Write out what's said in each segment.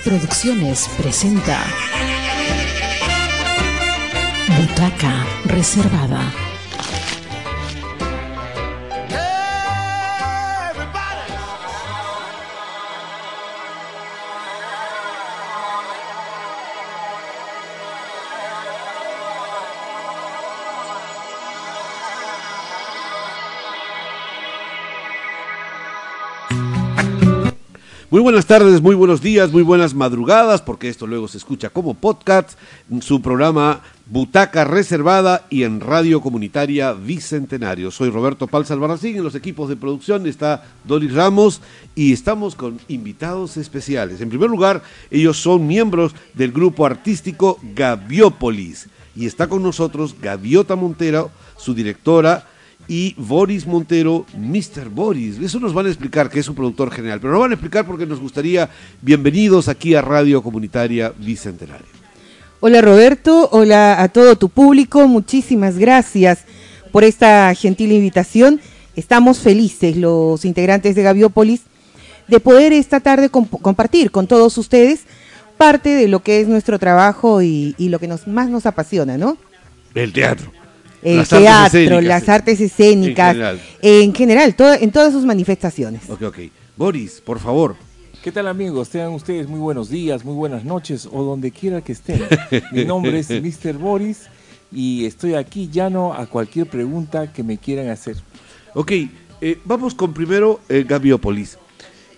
Producciones presenta Butaca Reservada. Muy buenas tardes, muy buenos días, muy buenas madrugadas, porque esto luego se escucha como podcast, en su programa Butaca Reservada y en Radio Comunitaria Bicentenario. Soy Roberto Palza Albarracín, en los equipos de producción está Doris Ramos y estamos con invitados especiales. En primer lugar, ellos son miembros del grupo artístico Gaviópolis y está con nosotros Gaviota Montero, su directora, y Boris Montero, Mr. Boris. Eso nos van a explicar, que es su productor general, pero nos van a explicar porque nos gustaría, bienvenidos aquí a Radio Comunitaria Bicentenario. Hola Roberto, hola a todo tu público, muchísimas gracias por esta gentil invitación. Estamos felices los integrantes de Gaviópolis de poder esta tarde comp compartir con todos ustedes parte de lo que es nuestro trabajo y, y lo que nos, más nos apasiona, ¿no? El teatro el las teatro, artes escénicas, las artes escénicas, en general, en, general todo, en todas sus manifestaciones. Ok, ok. Boris, por favor. ¿Qué tal amigos? Tengan ustedes muy buenos días, muy buenas noches o donde quiera que estén. Mi nombre es Mr. Boris y estoy aquí llano a cualquier pregunta que me quieran hacer. Ok, eh, vamos con primero eh, Gaviópolis.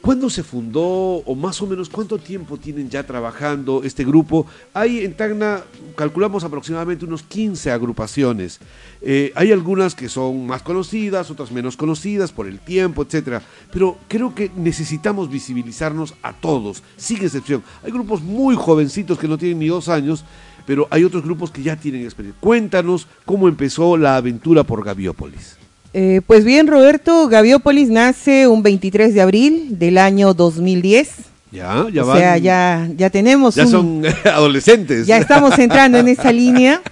¿Cuándo se fundó o más o menos cuánto tiempo tienen ya trabajando este grupo? Hay en Tacna, calculamos aproximadamente unos 15 agrupaciones. Eh, hay algunas que son más conocidas, otras menos conocidas por el tiempo, etcétera. Pero creo que necesitamos visibilizarnos a todos, sin excepción. Hay grupos muy jovencitos que no tienen ni dos años, pero hay otros grupos que ya tienen experiencia. Cuéntanos cómo empezó la aventura por Gaviópolis. Eh, pues bien, Roberto, Gaviópolis nace un 23 de abril del año 2010. Ya, ya van. O sea, ya, ya tenemos. Ya un, son adolescentes. Ya estamos entrando en esa línea.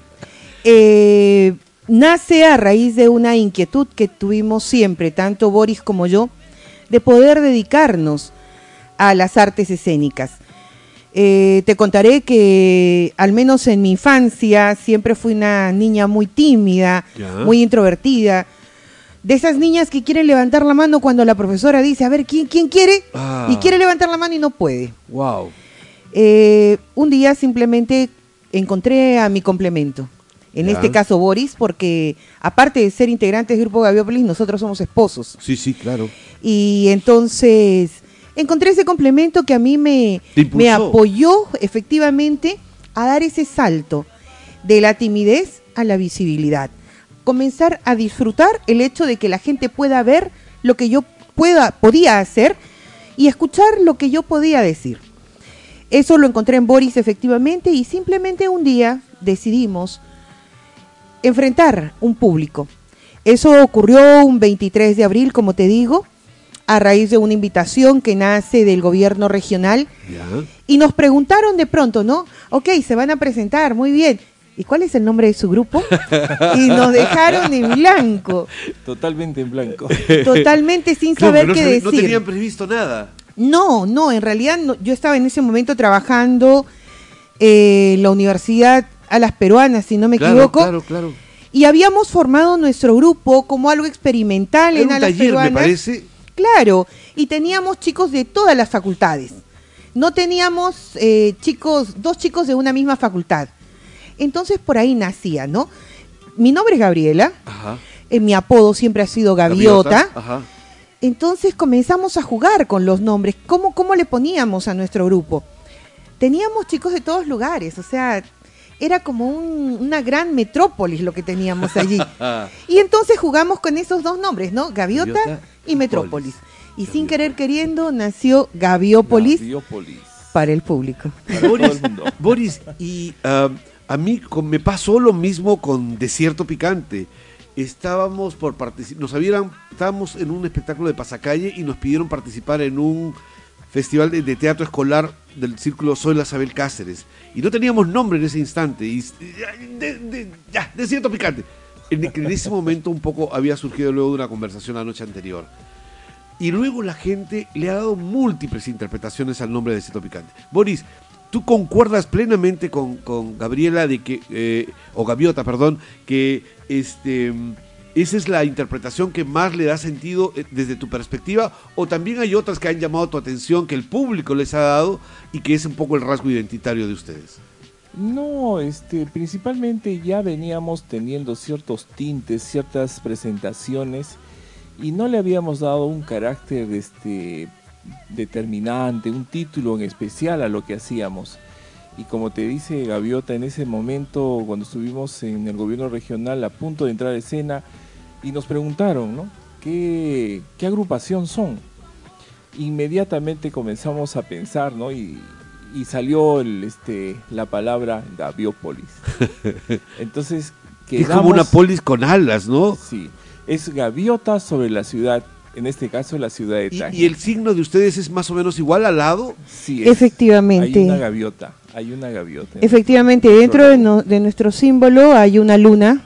Eh, nace a raíz de una inquietud que tuvimos siempre, tanto Boris como yo, de poder dedicarnos a las artes escénicas. Eh, te contaré que, al menos en mi infancia, siempre fui una niña muy tímida, ya. muy introvertida de esas niñas que quieren levantar la mano cuando la profesora dice, a ver, ¿quién, quién quiere? Ah. Y quiere levantar la mano y no puede. Wow. Eh, un día simplemente encontré a mi complemento. En ya. este caso Boris, porque aparte de ser integrantes del Grupo Gaviópolis, nosotros somos esposos. Sí, sí, claro. Y entonces encontré ese complemento que a mí me, me apoyó efectivamente a dar ese salto de la timidez a la visibilidad comenzar a disfrutar el hecho de que la gente pueda ver lo que yo pueda, podía hacer y escuchar lo que yo podía decir. Eso lo encontré en Boris efectivamente y simplemente un día decidimos enfrentar un público. Eso ocurrió un 23 de abril, como te digo, a raíz de una invitación que nace del gobierno regional. Y nos preguntaron de pronto, ¿no? Ok, se van a presentar, muy bien. ¿Y cuál es el nombre de su grupo? y nos dejaron en blanco. Totalmente en blanco. Totalmente sin saber no, qué se, decir. No tenían previsto nada. No, no, en realidad no, yo estaba en ese momento trabajando eh, en la Universidad a las Peruanas, si no me claro, equivoco. Claro, claro. Y habíamos formado nuestro grupo como algo experimental Era en un Alas taller, Peruanas. me parece. Claro, y teníamos chicos de todas las facultades. No teníamos eh, chicos, dos chicos de una misma facultad. Entonces por ahí nacía, ¿no? Mi nombre es Gabriela, Ajá. eh, mi apodo siempre ha sido Gaviota. Gaviota, Ajá. Entonces comenzamos a jugar con los nombres. ¿Cómo, ¿Cómo le poníamos a nuestro grupo? Teníamos chicos de todos lugares, o sea, era como un- una gran metrópolis lo que teníamos allí. y entonces jugamos con esos dos nombres, ¿no? Gaviota, Gaviota y Metrópolis. Y sin querer queriendo nació Gaviópolis Gaviópolis. para el público. Para todo Boris, el mundo. Boris, y ah, a mí me pasó lo mismo con Desierto Picante. Estábamos por participar, nos habían, estábamos en un espectáculo de pasacalle y nos pidieron participar en un festival de, teatro escolar del círculo Soy la Sabel Cáceres. Y no teníamos nombre en ese instante. Y, ya, Desierto Picante. En, en ese momento un poco había surgido luego de una conversación la noche anterior. y luego la gente le ha dado múltiples interpretaciones al nombre de Cito Picante. Boris, ¿tú concuerdas plenamente con, Gabriela eh, o Gaviota, perdón, que este esa es la interpretación que más le da sentido eh, desde tu perspectiva, o también hay otras que han llamado tu atención, que el público les ha dado y que es un poco el rasgo identitario de ustedes. No, este, principalmente ya veníamos teniendo ciertos tintes, ciertas presentaciones y no le habíamos dado un carácter este, determinante, un título en especial a lo que hacíamos. Y como te dice Gaviota, en ese momento, cuando estuvimos en el gobierno regional a punto de entrar a escena, y nos preguntaron, ¿no? ¿Qué, agrupación son? Inmediatamente comenzamos a pensar, ¿no? Y, salió el, este, la palabra Gaviópolis. Entonces, Es como una polis con alas, ¿no? Sí, es gaviota sobre la ciudad, en este caso la ciudad de Tánger. ¿Y, el signo de ustedes es más o menos igual al lado? Sí, efectivamente. Hay una gaviota, hay una gaviota. Efectivamente, dentro de, de, nuestro símbolo hay una luna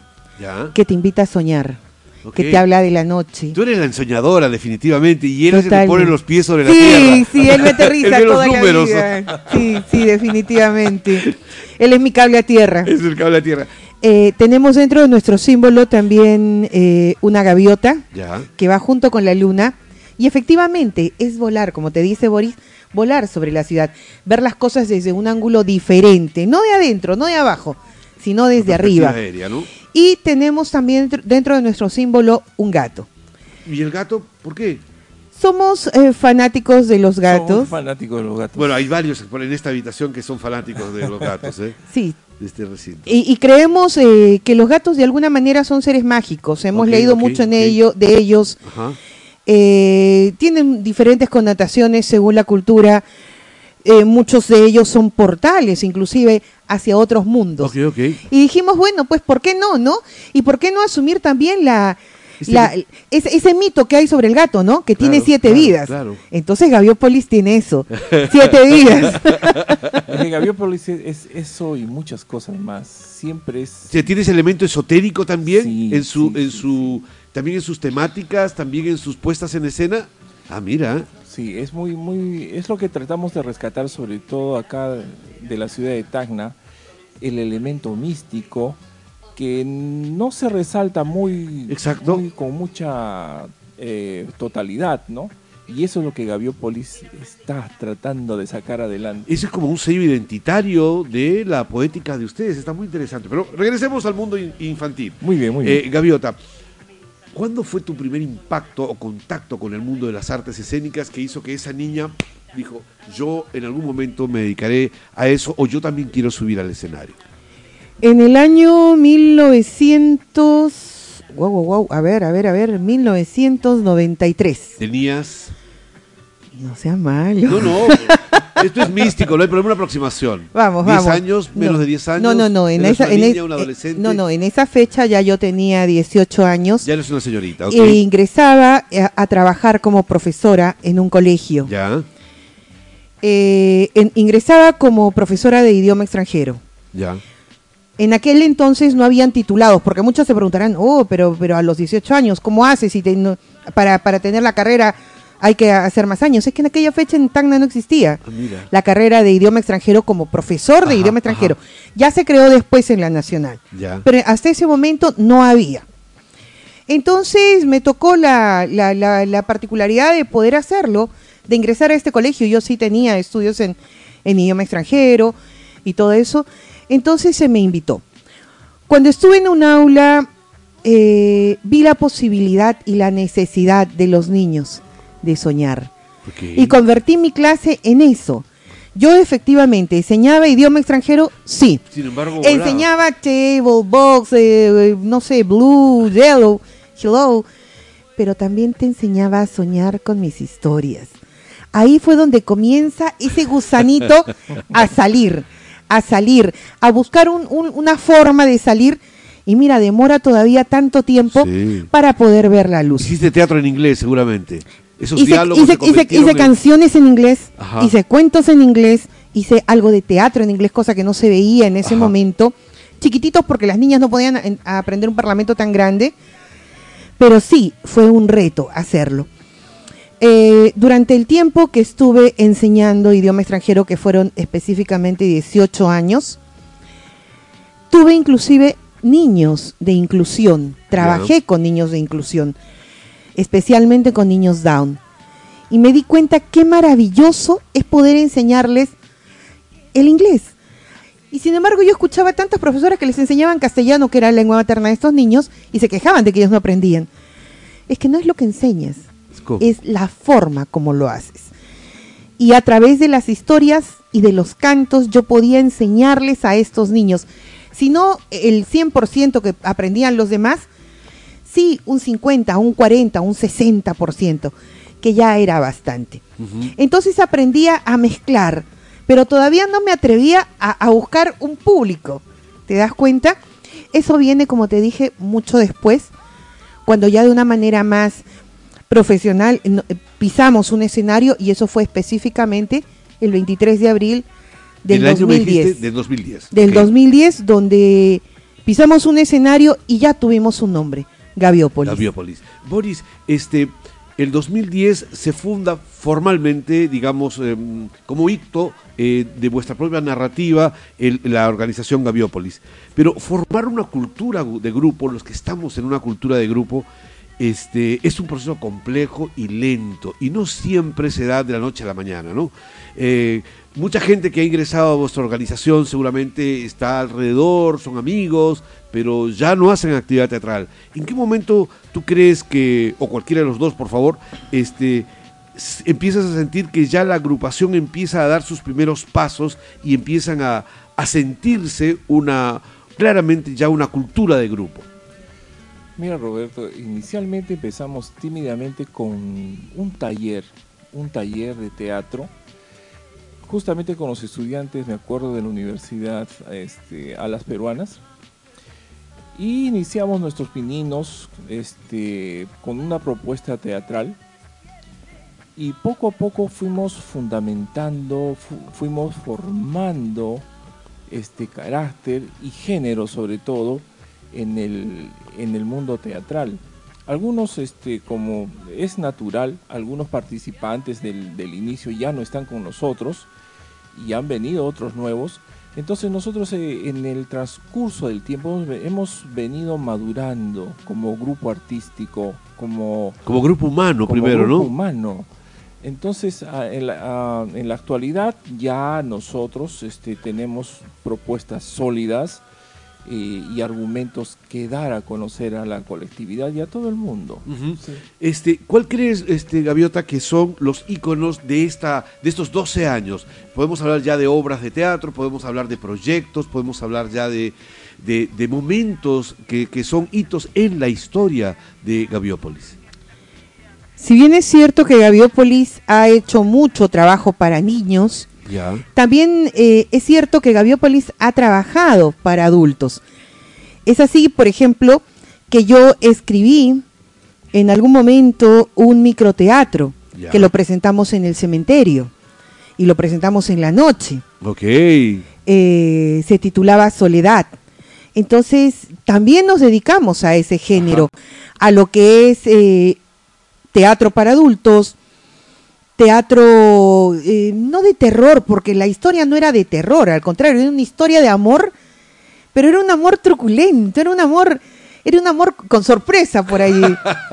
que te invita a soñar que te habla de la noche. Tú eres la ensoñadora, definitivamente, y él es el que pone los pies sobre la tierra. Sí, sí, él me aterriza toda la vida. Sí, sí, definitivamente. Él es mi cable a tierra. Es el cable a tierra. Eh, tenemos dentro de nuestro símbolo también eh, una gaviota que va junto con la luna. Y efectivamente es volar, como te dice Boris, volar sobre la ciudad, ver las cosas desde un ángulo diferente, no de adentro, no de abajo, sino desde arriba. Aérea, ¿no? Y tenemos también dentro de nuestro símbolo un gato. ¿Y el gato por qué? Somos eh, fanáticos de los gatos. Somos fanáticos de los gatos. Bueno, hay varios en esta habitación que son fanáticos de los gatos, ¿eh? Sí. De este recinto. Y, creemos eh, que los gatos de alguna manera son seres mágicos. Hemos leído mucho en ello, de ellos. Eh, tienen diferentes connotaciones según la cultura. muchos de ellos son portales, inclusive hacia otros mundos. Y dijimos, bueno, pues ¿por qué no, no? Y ¿por qué no asumir también la, ese, mito que hay sobre el gato, ¿no? Que tiene siete vidas. Entonces Gaviópolis tiene eso, siete vidas. Gaviópolis es, eso y muchas cosas más. Siempre es. ¿Tiene ese elemento esotérico también en su, en su, también en sus temáticas, también en sus puestas en escena. Ah, mira. Sí, es muy, muy, es lo que tratamos de rescatar sobre todo acá de la ciudad de Tacna, el elemento místico que no se resalta muy, Exacto. con mucha eh, totalidad, ¿no? Y eso es lo que Gaviópolis está tratando de sacar adelante. Eso es como un sello identitario de la poética de ustedes, está muy interesante. Pero regresemos al mundo infantil. Muy bien, muy bien. Eh, Gaviota, ¿cuándo fue tu primer impacto o contacto con el mundo de las artes escénicas que hizo que esa niña dijo, yo en algún momento me dedicaré a eso o yo también quiero subir al escenario? En el año 1900, wow, wow, wow, a ver, a ver, a ver, 1993. ¿Tenías? No sea malo. No, no, esto es místico, no hay problema, una aproximación. Vamos, vamos. ¿10 años, menos de 10 años? No, no, no, en esa, en niña, adolescente? no, no, en esa fecha ya yo tenía 18 años. Ya eres una señorita, ok. E ingresaba a, a trabajar como profesora en un colegio. Ya eh, ingresaba como profesora de idioma extranjero. Ya. En aquel entonces no habían titulados, porque muchos se preguntarán, oh, pero, pero a los 18 años, ¿cómo haces si para, para tener la carrera hay que hacer más años? Es que en aquella fecha en Tacna no existía ah, la carrera de idioma extranjero como profesor de idioma extranjero. Ya se creó después en la nacional, pero hasta ese momento no había. Entonces me tocó la, la, la particularidad de poder hacerlo de ingresar a este colegio. Yo sí tenía estudios en, idioma extranjero y todo eso. Entonces se me invitó. Cuando estuve en un aula, eh, vi la posibilidad y la necesidad de los niños de soñar. Y convertí mi clase en eso. Yo efectivamente enseñaba idioma extranjero, sí. Sin embargo, enseñaba table, box, eh, no sé, blue, yellow, hello, pero también te enseñaba a soñar con mis historias ahí fue donde comienza ese gusanito a salir, a salir, a buscar una forma de salir. Y mira, demora todavía tanto tiempo para poder ver la luz. Hiciste teatro en inglés, seguramente. Esos hice, hice, canciones en inglés, hice cuentos en inglés, hice algo de teatro en inglés, cosa que no se veía en ese momento. Chiquititos porque las niñas no podían aprender un parlamento tan grande. Pero sí, fue un reto hacerlo. Eh, durante el tiempo que estuve enseñando idioma extranjero, que fueron específicamente 18 años, tuve inclusive niños de inclusión, trabajé con niños de inclusión, especialmente con niños down. Y me di cuenta qué maravilloso es poder enseñarles el inglés. Y sin embargo yo escuchaba tantas profesoras que les enseñaban castellano, que era la lengua materna de estos niños, y se quejaban de que ellos no aprendían. Es que no es lo que enseñas, es la forma como lo haces. Y a través de las historias y de los cantos yo podía enseñarles a estos niños si no el 100% que aprendían los demás, sí un 50, un 40, un 60%, que ya era bastante. Entonces aprendía a mezclar, pero todavía no me atrevía a, buscar un público. ¿Te das cuenta? Eso viene, como te dije, mucho después, cuando ya de una manera más profesional pisamos un escenario y eso fue específicamente el 23 de abril del 2010. del 2010. Del 2010, donde pisamos un escenario y ya tuvimos un nombre, Gaviópolis. Gaviópolis. Boris, este, el 2010 se funda formalmente, digamos, em, como hito eh, de vuestra propia narrativa, la organización Gaviópolis. Pero formar una cultura de grupo, los que estamos en una cultura de grupo, este, es un proceso complejo y lento, y no siempre se da de la noche a la mañana, ¿no? Eh, Mucha gente que ha ingresado a vuestra organización seguramente está alrededor, son amigos, pero ya no hacen actividad teatral. ¿En qué momento tú crees que, o cualquiera de los dos, por favor, este, empiezas a sentir que ya la agrupación empieza a dar sus primeros pasos y empiezan a, a sentirse una, claramente ya una cultura de grupo? Mira Roberto, inicialmente empezamos tímidamente con un taller, un taller de teatro justamente con los estudiantes, me acuerdo de la universidad este, a las peruanas. Y iniciamos nuestros pininos este, con una propuesta teatral. Y poco a poco fuimos fundamentando, fuimos formando este carácter y género sobre todo en el, en el mundo teatral. Algunos, este, como es natural, algunos participantes del, del inicio ya no están con nosotros, y han venido otros nuevos. Entonces nosotros eh, en el transcurso del tiempo hemos venido madurando como grupo artístico, como... Como grupo humano primero, grupo humano. Entonces, en la, en la, actualidad ya nosotros este, tenemos propuestas sólidas y argumentos que dar a conocer a la colectividad y a todo el mundo. este, ¿Cuál crees, este, Gaviota, que son los íconos de, esta, de estos 12 años? Podemos hablar ya de obras de teatro, podemos hablar de proyectos, podemos hablar ya de, de, momentos que, que son hitos en la historia de Gaviópolis. Si bien es cierto que Gaviópolis ha hecho mucho trabajo para niños, también eh, es cierto que Gaviópolis ha trabajado para adultos. Es así, por ejemplo, que yo escribí en algún momento un microteatro que lo presentamos en el cementerio y lo presentamos en la noche. Ok. Eh, se titulaba Soledad. Entonces, también nos dedicamos a ese género, a lo que es eh, teatro para adultos, teatro eh, no de terror, porque la historia no era de terror, al contrario, era una historia de amor, pero era un amor truculento, era un amor, era un amor con sorpresa por ahí,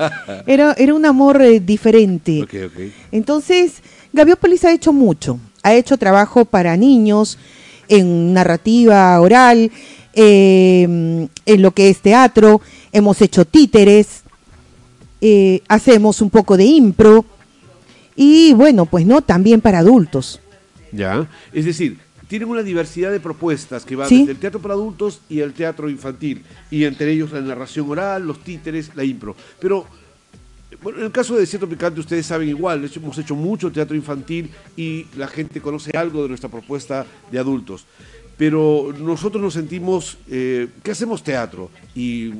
era, era un amor eh, diferente. Entonces, Gaviópolis ha hecho mucho, ha hecho trabajo para niños, en narrativa oral, em, en lo que es teatro, hemos hecho títeres, eh, hacemos un poco de impro, y bueno, pues no, también para adultos. Ya, es decir, tienen una diversidad de propuestas que van desde el teatro para adultos y el teatro infantil, y entre ellos la narración oral, los títeres, la impro. Pero bueno, en el caso de Desierto Picante, ustedes saben igual, hemos hecho mucho teatro infantil y la gente conoce algo de nuestra propuesta de adultos pero nosotros nos sentimos eh, que hacemos teatro y,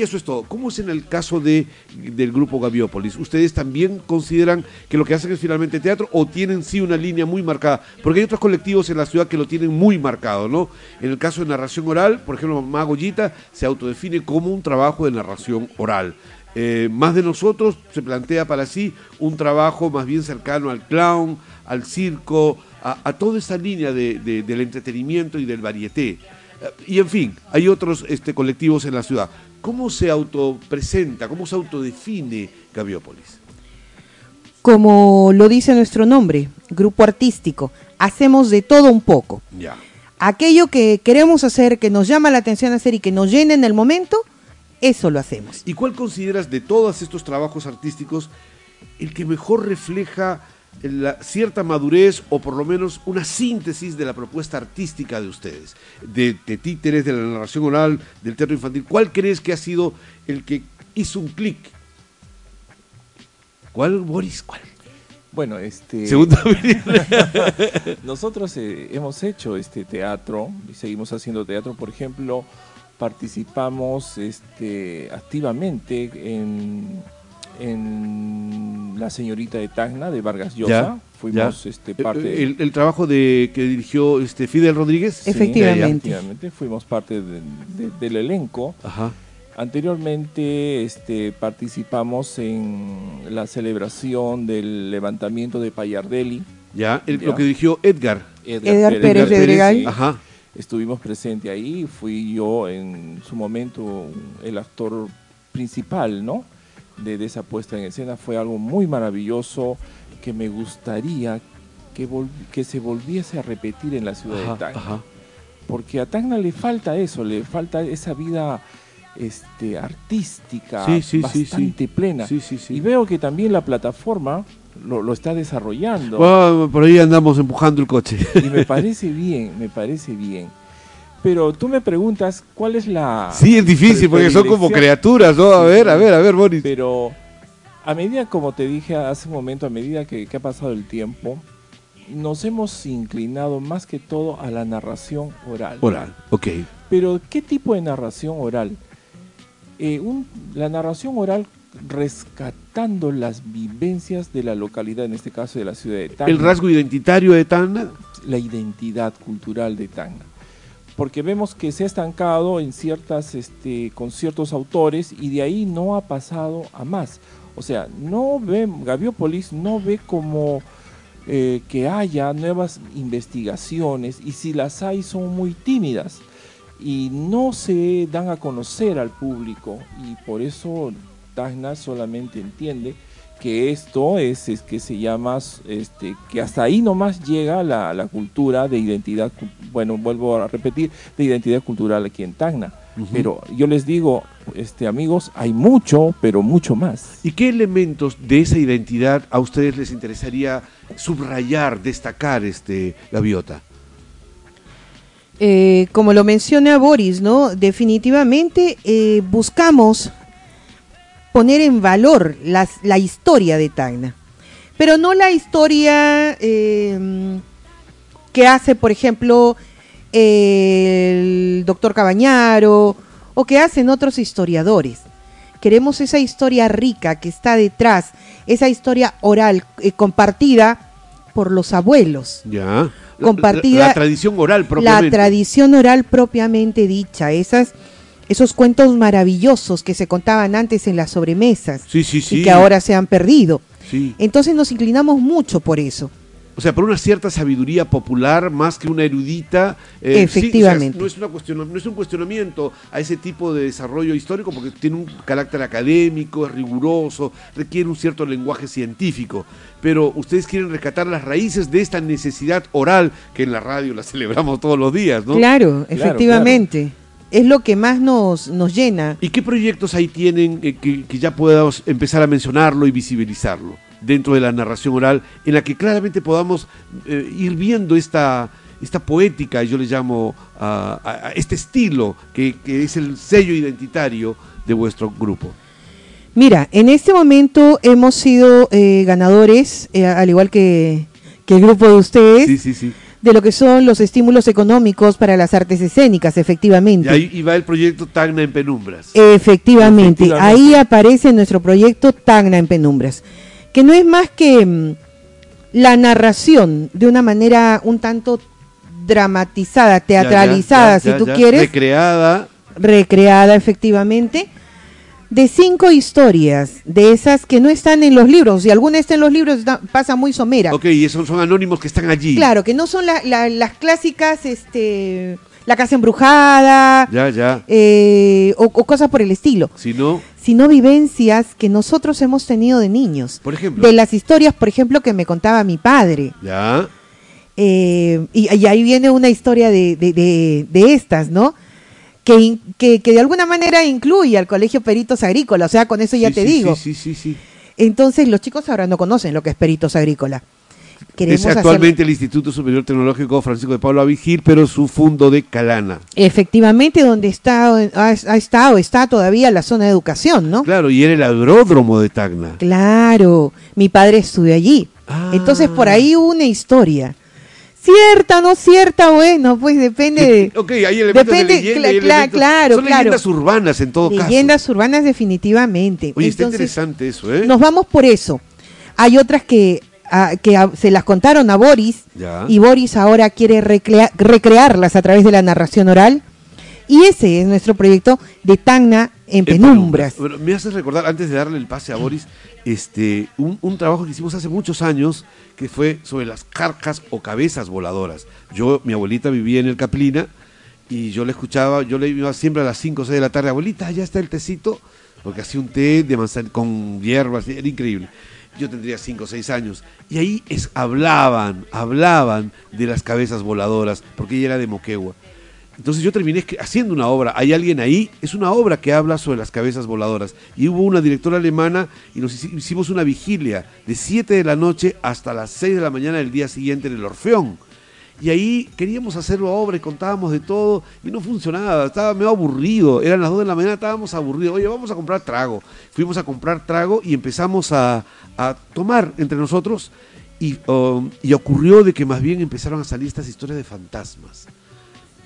eso es todo. ¿Cómo es en el caso de, del grupo Gaviópolis? ¿Ustedes también consideran que lo que hacen es finalmente teatro o tienen sí una línea muy marcada? Porque hay otros colectivos en la ciudad que lo tienen muy marcado, ¿no? En el cacaso de narración oral, por ejemplo, Mamá Goyita se autodefine como un trabajo de narración oral. Eh, más de nosotros se plantea para sí un trabajo más bien cercano al clown, al circo, a, toda esa línea del entretenimiento y del varieté. Eh, y en fin, hay otros este, colectivos en la ciudad. ¿Cómo se autopresenta, cómo se autodefine Gaviópolis? Como lo dice nuestro nombre, grupo artístico, hacemos de todo un poco. Ya. Aquello que queremos hacer, que nos llama la atención hacer y que nos llena en el momento, eso lo hacemos. ¿Y cuál consideras de todos estos trabajos artísticos el que mejor refleja la cierta madurez o por lo menos una síntesis de la propuesta artística de ustedes, de, títeres, de la narración oral, del teatro infantil. ¿Cuál crees que ha sido el que hizo un clic? ¿Cuál, Boris? ¿Cuál? Bueno, este. nosotros eh, hemos hecho este teatro y seguimos haciendo teatro. Por ejemplo, participamos este, activamente en, en La Señorita de Tacna de Vargas Llosa. Fuimos este, eh, parte. El, trabajo de que dirigió este Fidel Rodríguez. efectivamente. Fuimos parte del elenco. Anteriormente este, participamos en la celebración del levantamiento de Payardelli. Ya, lo que dirigió Edgar. Edgar, Pérez, Pérez Ajá estuvimos presentes ahí, fui yo en su momento el actor principal, ¿no? De, esa puesta en escena, fue algo muy maravilloso que me gustaría que, que se volviese a repetir en la ciudad de Tacna. Porque a Tacna le falta eso, le falta esa vida este, artística bastante plena. y veo que también la plataforma lo, está desarrollando. por ahí andamos empujando el coche. Y me parece bien, me parece bien. Pero tú me preguntas cuál es la... Sí, es difícil porque son como criaturas, ¿no? A ver, a ver, a ver, Boris. Pero a medida, como te dije hace un momento, a medida que, ha pasado el tiempo, nos hemos inclinado más que todo a la narración oral. Oral, ok. Pero, ¿qué tipo de narración oral? Eh, la narración oral rescatando las vivencias de la localidad, en este caso de la ciudad de Tacna. ¿El rasgo identitario de Tacna? La identidad cultural de Tacna. Porque vemos que se ha estancado en ciertas, este, con ciertos autores y de ahí no ha pasado a más. O sea, no ve, Gaviópolis no ve como eh, que haya nuevas investigaciones y si las hay son muy tímidas y no se dan a conocer al público y por eso Tacna solamente entiende que esto es, es que se llama, este, que hasta ahí nomás llega la, la, cultura de identidad, bueno, vuelvo a repetir, de identidad cultural aquí en Tacna. Pero yo les digo, este, amigos, hay mucho, pero mucho más. ¿Y qué elementos de esa identidad a ustedes les interesaría subrayar, destacar, este, Gaviota? Eh, como lo menciona Boris, ¿no? Definitivamente eh, buscamos poner en valor la historia de Tacna. Pero no la historia em, que hace, por ejemplo, el doctor Cabañaro o que hacen otros historiadores. Queremos esa historia rica que está detrás, esa historia oral eh, compartida por los abuelos. Ya. Compartida. La, tradición oral propiamente. La tradición oral propiamente dicha. Esas esos cuentos maravillosos que se contaban antes en las sobremesas y que ahora se han perdido. Entonces nos inclinamos mucho por eso. O sea, por una cierta sabiduría popular más que una erudita. Eh, Efectivamente. no, es una no es un cuestionamiento a ese tipo de desarrollo histórico porque tiene un carácter académico, es riguroso, requiere un cierto lenguaje científico. Pero ustedes quieren rescatar las raíces de esta necesidad oral que en la radio la celebramos todos los días, ¿no? Claro, efectivamente es lo que más nos, nos llena. ¿Y qué proyectos ahí tienen eh, que, ya podamos empezar a mencionarlo y visibilizarlo dentro de la narración oral, en la que claramente podamos eh, ir viendo esta, esta poética, yo le llamo a, este estilo, que, es el sello identitario de vuestro grupo? Mira, en este momento hemos sido eh, ganadores, al igual que, que, el grupo de ustedes. Sí, sí, sí de lo que son los estímulos económicos para las artes escénicas, efectivamente. Y ahí va el proyecto Tagna en Penumbras. Efectivamente, ahí aparece nuestro proyecto Tagna en Penumbras, que no es más que mm, la narración de una manera un tanto dramatizada, teatralizada, si tú quieres. Recreada. Recreada, efectivamente, de cinco historias, de esas que no están en los libros. Si alguna está en los libros, pasa muy somera. Ok, y esos son anónimos que están allí. Claro, que no son las clásicas, este, la casa embrujada. Ya, ya. Eh, o, cosas por el estilo. Sino. Sino vivencias que nosotros hemos tenido de niños. Por ejemplo. De las historias, por ejemplo, que me contaba mi padre. Ya. Eh, y, ahí viene una historia de, de, de estas, ¿no? Que, que, de alguna manera incluye al Colegio Peritos Agrícola, o sea, con eso ya te digo. Sí, sí, sí, Entonces, los chicos ahora no conocen lo que es Peritos Agrícola. es actualmente el Instituto Superior Tecnológico Francisco de Pablo Avigir, pero su fundo de Calana. Efectivamente, donde está, ha, estado, está todavía la zona de educación, ¿no? Claro, y era el agródromo de Tacna. Claro, mi padre estudió allí. Ah. Entonces, por ahí hubo una historia cierta, no cierta, bueno, pues depende de... Ok, hay elementos depende, de leyenda, claro, Son leyendas urbanas en todo caso. Leyendas urbanas definitivamente. Oye, está interesante eso, ¿eh? Nos vamos por eso. Hay otras que, ah, que se las contaron a Boris y Boris ahora quiere recrearlas a través de la narración oral. Y ese es nuestro proyecto de Tacna en, penumbras. me hace recordar, antes de darle el pase a Boris, este, un, trabajo que hicimos hace muchos años que fue sobre las carcas o cabezas voladoras. Yo, mi abuelita vivía en el Caplina y yo le escuchaba, yo le iba siempre a las 5 o 6 de la tarde, abuelita, ya está el tecito, porque hacía un té de manzana con hierbas, era increíble. Yo tendría 5 o 6 años. Y ahí es, hablaban, hablaban de las cabezas voladoras, porque ella era de Moquegua. Entonces yo terminé haciendo una obra, hay alguien ahí, es una obra que habla sobre las cabezas voladoras. Y hubo una directora alemana y nos hicimos una vigilia de 7 de la noche hasta las 6 de la mañana del día siguiente en el Orfeón. Y ahí queríamos hacer la obra y contábamos de todo y no funcionaba, estaba medio aburrido, eran las 2 de la mañana, estábamos aburridos, oye, vamos a comprar trago. Fuimos a comprar trago y empezamos a, tomar entre nosotros y, um, y ocurrió de que más bien empezaron a salir estas historias de fantasmas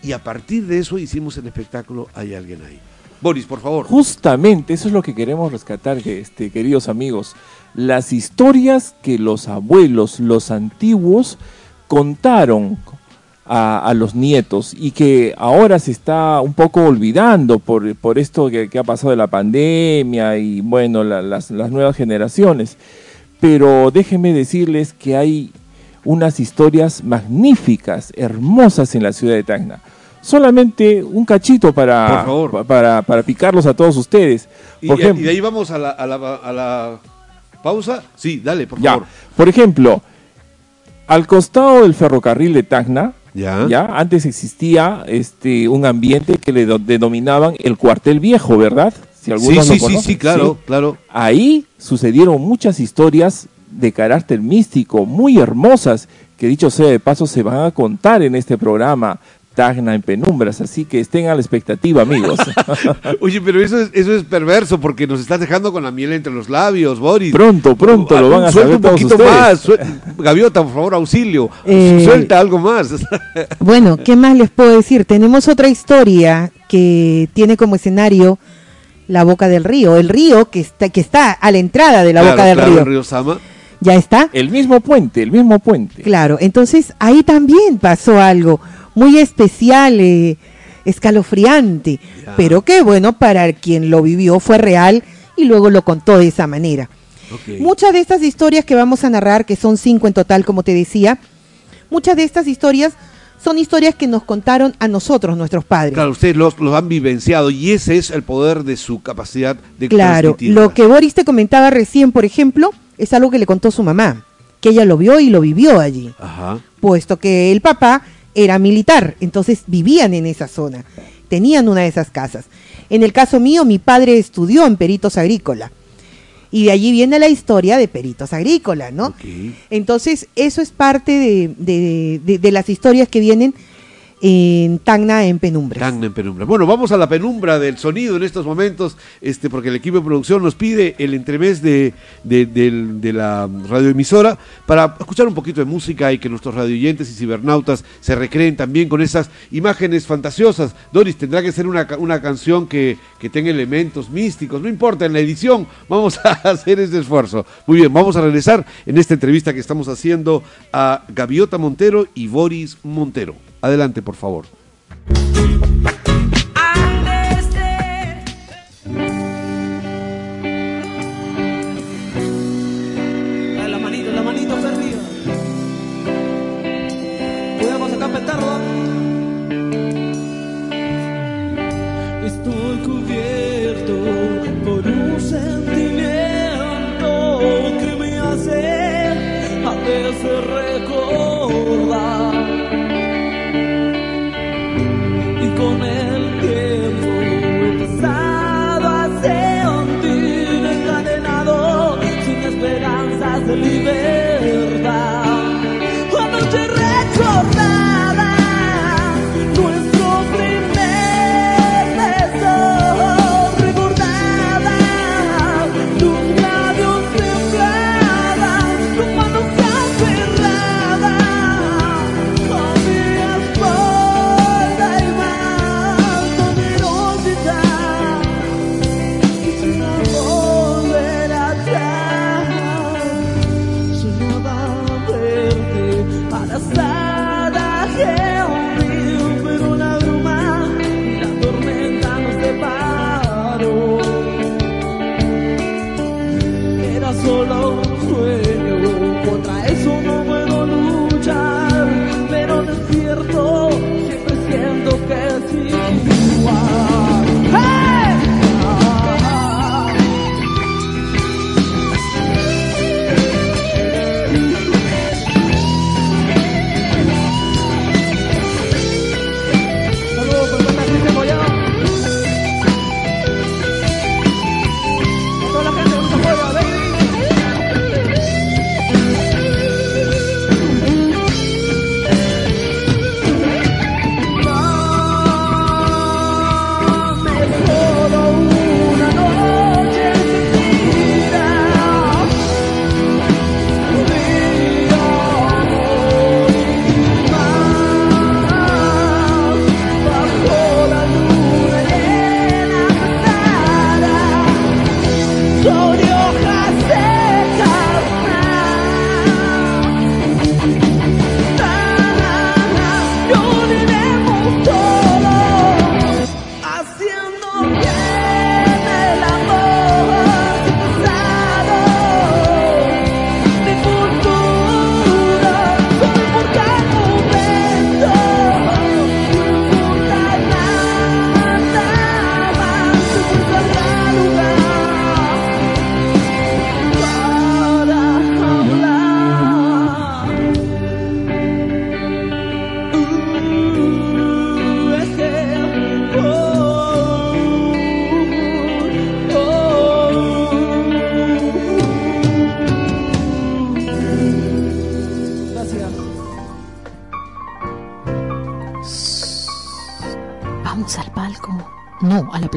y a partir de eso hicimos el espectáculo Hay alguien ahí. Boris, por favor. Justamente, eso es lo que queremos rescatar, este, queridos amigos. Las historias que los abuelos, los antiguos, contaron a, los nietos y que ahora se está un poco olvidando por, por esto que, ha pasado de la pandemia y bueno, las, las nuevas generaciones. Pero déjenme decirles que hay unas historias magníficas, hermosas en la ciudad de Tacna. Solamente un cachito para, para, para, picarlos a todos ustedes. Por y, ejemplo, y de ahí vamos a la, a la, a la pausa. Sí, dale, por favor. Por ejemplo, al costado del ferrocarril de Tacna, ya. ya. Antes existía este un ambiente que le denominaban el cuartel viejo, ¿verdad? Si algunos sí, sí, sí, sí, claro, claro. Ahí sucedieron muchas historias de carácter místico, muy hermosas, que dicho sea de paso se van a contar en este programa. Tagna en penumbras, así que estén a la expectativa, amigos. Oye, pero eso es, eso es perverso porque nos estás dejando con la miel entre los labios, Boris. Pronto, pronto lo van a saber un poquito más. Gaviota, por favor, auxilio. Eh, Suelta algo más. bueno, ¿qué más les puedo decir? Tenemos otra historia que tiene como escenario la boca del río, el río que está, que está a la entrada de la boca del río. El río Sama ya está. El mismo puente, el mismo puente. Claro, entonces ahí también pasó algo muy especial, eh, escalofriante, pero qué bueno para quien lo vivió fue real y luego lo contó de esa manera. Muchas de estas historias que vamos a narrar, que son cinco en total, como te decía, muchas de estas historias son historias que nos contaron a nosotros, nuestros padres. Claro, ustedes los, han vivenciado y ese es el poder de su capacidad de Claro, lo que Boris te comentaba recién, por ejemplo, es algo que le contó su mamá, que ella lo vio y lo vivió allí, puesto que el papá era militar, entonces vivían en esa zona, tenían una de esas casas. En el caso mío, mi padre estudió en peritos agrícola. Y de allí viene la historia de peritos agrícola, ¿no? Entonces, eso es parte de, de, las historias que vienen en Tacna en penumbra. Tacna en penumbra. Bueno, vamos a la penumbra del sonido en estos momentos, este, porque el equipo de producción nos pide el entremés de, de, la radioemisora para escuchar un poquito de música y que nuestros radioyentes y cibernautas se recreen también con esas imágenes fantasiosas. Doris, tendrá que ser una, una canción que, que tenga elementos místicos, no importa, en la edición vamos a hacer ese esfuerzo. Muy bien, vamos a regresar en esta entrevista que estamos haciendo a Gaviota Montero y Boris Montero. Adelante, por favor.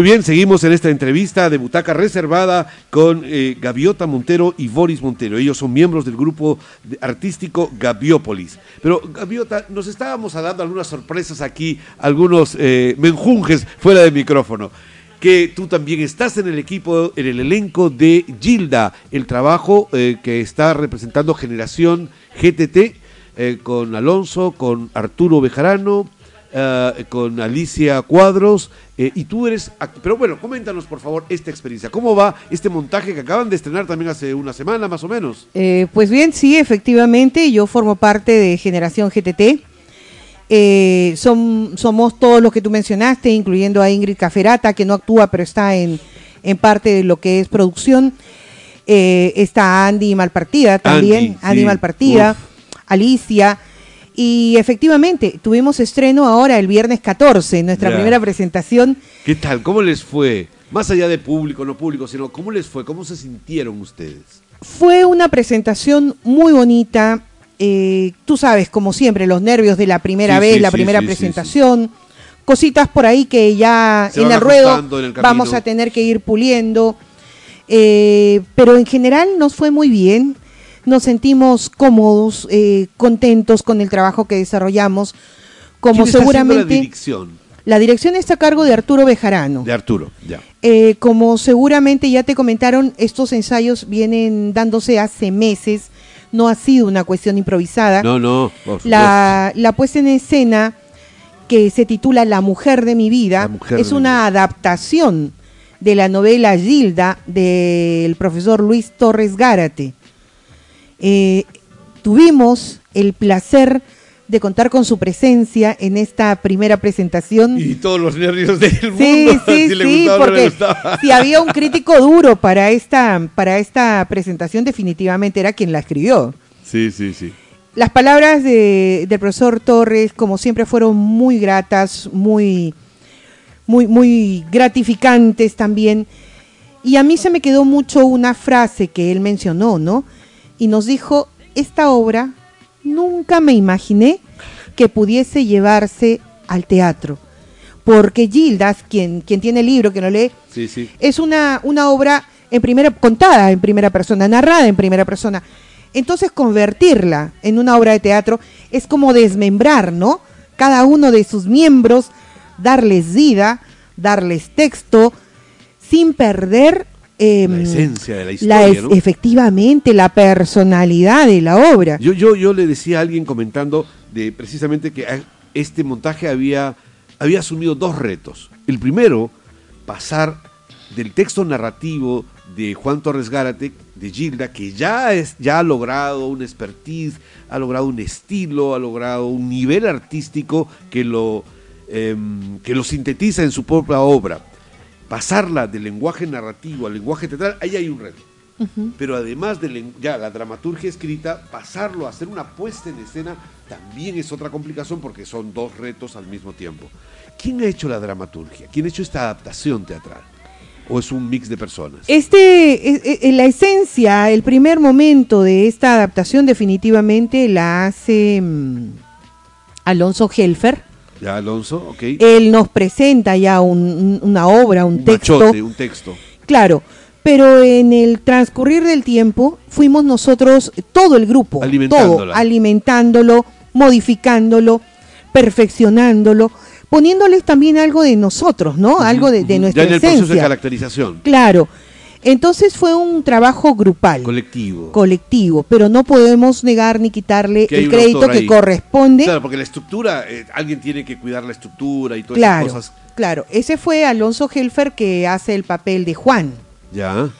Muy bien, seguimos en esta entrevista de Butaca Reservada con eh, Gaviota Montero y Boris Montero. Ellos son miembros del grupo de- artístico Gaviópolis. Pero, Gaviota, nos estábamos dando algunas sorpresas aquí, algunos eh, menjunjes fuera del micrófono. Que tú también estás en el equipo, en el elenco de Gilda, el trabajo eh, que está representando Generación GTT, eh, con Alonso, con Arturo Bejarano, eh, con Alicia Cuadros, eh, y tú eres... Pero bueno, coméntanos por favor esta experiencia. ¿Cómo va este montaje que acaban de estrenar también hace una semana más o menos? Eh, pues bien, sí, efectivamente, yo formo parte de Generación GTT. Eh, son, somos todos los que tú mencionaste, incluyendo a Ingrid Caferata, que no actúa, pero está en, en parte de lo que es producción. Eh, está Andy Malpartida también, Andy, Andy, sí. Malpartida, Uf. Alicia. Y efectivamente, tuvimos estreno ahora el viernes 14, nuestra primera presentación. ¿Qué tal? ¿Cómo les fue? Más allá de público, no público, sino ¿cómo les fue? ¿Cómo se sintieron ustedes? Fue una presentación muy bonita. eh, tú sabes, como siempre, los nervios de la primera Sí, vez, sí, la sí, primera presentación. Cositas por ahí que ya Se en el ruedo en el vamos a tener que ir puliendo. Eh, pero en general nos fue muy bien. Nos sentimos cómodos, eh, contentos con el trabajo que desarrollamos. Como ¿Quién está seguramente. la dirección La dirección está a cargo de Arturo Bejarano. de Arturo, ya. Eh, como seguramente ya te comentaron, estos ensayos vienen dándose hace meses, no ha sido una cuestión improvisada. No, no, por la, la puesta en escena que se titula La mujer de mi vida es una adaptación de la novela Gilda del profesor Luis Torres Gárate. Eh, tuvimos el placer de contar con su presencia en esta primera presentación. Y todos los nervios del mundo. Sí, sí, si le sí, gustaba no porque si había un crítico duro para esta, para esta presentación, definitivamente era quien la escribió. Sí, sí, sí. Las palabras de- del profesor Torres, como siempre, fueron muy gratas, muy, muy, muy gratificantes también. Y a mí se me quedó mucho una frase que él mencionó, ¿no? Y nos dijo, esta obra nunca me imaginé que pudiese llevarse al teatro. Porque Gildas, quien, quien tiene el libro, que lo lee, Sí, sí. es una, una obra en primera, contada en primera persona, narrada en primera persona. Entonces convertirla en una obra de teatro es como desmembrar, ¿no? Cada uno de sus miembros, darles vida, darles texto, sin perder em, La esencia de la la historia, es- ¿no? efectivamente la personalidad de la obra. Yo, yo, yo le decía a alguien comentando de precisamente que este montaje había, había asumido dos retos. El primero, pasar del texto narrativo de Juan Torres Gárate, de Gilda, que ya, es, ya ha logrado una expertise, ha logrado un estilo, ha logrado un nivel artístico que lo, em, que lo sintetiza en su propia obra. Pasarla del lenguaje narrativo al lenguaje teatral, ahí hay un reto pero además de ya la dramaturgia escrita, pasarlo a hacer una puesta en escena también es otra complicación porque son dos retos al mismo tiempo. ¿Quién ha hecho la dramaturgia? ¿Quién ha hecho esta adaptación teatral? ¿O es un mix de personas? Este, eh, eh, la esencia, el primer momento de esta adaptación definitivamente la hace mm, Alonso Helfer. Ya, Alonso, ok. Él nos presenta ya un- un- una obra, un, un texto. machote, un texto. Claro, pero en el transcurrir del tiempo fuimos nosotros, todo el grupo, todo, alimentándolo, modificándolo, perfeccionándolo, poniéndoles también algo de nosotros, ¿no? Algo de, de nuestra Ya en el proceso de caracterización. Claro. Entonces fue un trabajo grupal, Colectivo. colectivo, pero no podemos negar ni quitarle el crédito que ahí. corresponde. Claro, porque la estructura, eh, alguien tiene que cuidar la estructura y todas Claro, esas cosas. claro. Ese fue Alonso Helfer que hace el papel de Juan. Ya.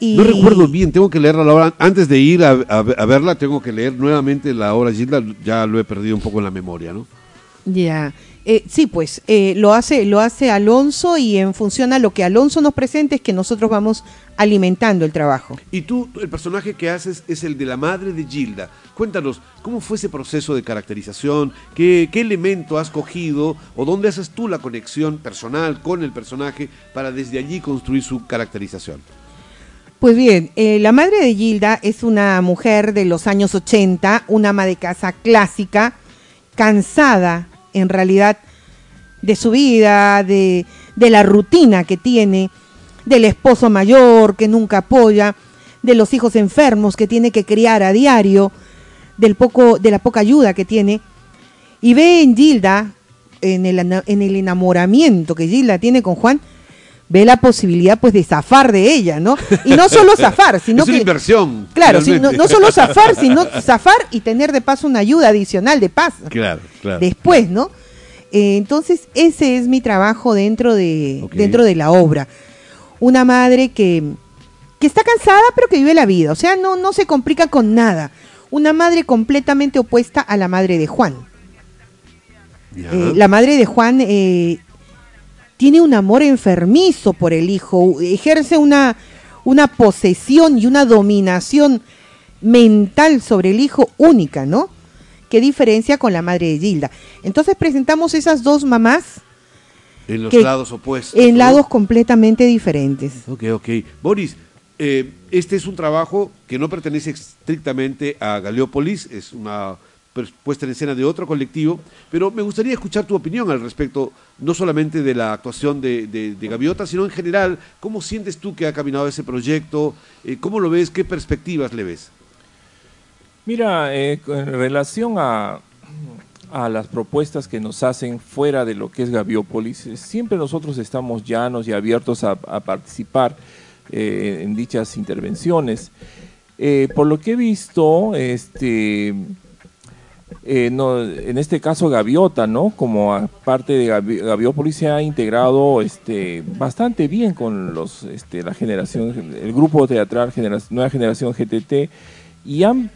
Y- No recuerdo bien, tengo que leerla la obra. Antes de ir a, a- a verla, tengo que leer nuevamente la obra Gilda. Ya lo he perdido un poco en la memoria, ¿no? Ya. Eh, sí, pues eh, lo hace lo hace Alonso y en función a lo que Alonso nos presente es que nosotros vamos alimentando el trabajo. Y tú, el personaje que haces es el de la madre de Gilda. Cuéntanos, ¿cómo fue ese proceso de caracterización? ¿Qué, qué elemento has cogido o dónde haces tú la conexión personal con el personaje para desde allí construir su caracterización? Pues bien, eh, la madre de Gilda es una mujer de los años 80, una ama de casa clásica, cansada en realidad de su vida, de, de la rutina que tiene, del esposo mayor que nunca apoya, de los hijos enfermos que tiene que criar a diario, del poco, de la poca ayuda que tiene, y ve en Gilda, en el, en el enamoramiento que Gilda tiene con Juan, ve la posibilidad pues de zafar de ella, ¿no? Y no solo zafar, sino es una que... inversión. Claro, no, solo zafar, sino zafar y tener de paso una ayuda adicional de paz Claro, claro. después, ¿no? Eh, entonces, ese es mi trabajo dentro de, dentro de la obra. Una madre que, que está cansada, pero que vive la vida. O sea, no, no se complica con nada. Una madre completamente opuesta a la madre de Juan. Eh, la madre de Juan eh, tiene un amor enfermizo por el hijo, ejerce una, una posesión y una dominación mental sobre el hijo única, ¿no? que diferencia con la madre de Gilda. Entonces presentamos esas dos mamás En los que- lados opuestos. en ¿no? lados completamente diferentes. Ok, ok. Boris, eh, este es un trabajo que no pertenece estrictamente a Galeópolis, es una puesta en escena de otro colectivo, pero me gustaría escuchar tu opinión al respecto, no solamente de la actuación de, de- de Gaviota, sino en general, ¿cómo sientes tú que ha caminado ese proyecto? Eh, ¿Cómo lo ves? ¿Qué perspectivas le ves? Mira, eh, en relación a, a las propuestas que nos hacen fuera de lo que es Gaviópolis, eh, siempre nosotros estamos llanos y abiertos a, participar en dichas intervenciones. Por lo que he visto, este, eh, no, en este caso Gaviota, ¿no? Como parte de Gavi- Gaviópolis se ha integrado este, bastante bien con los, este, la generación, el grupo teatral genera- Nueva Generación GTT y han,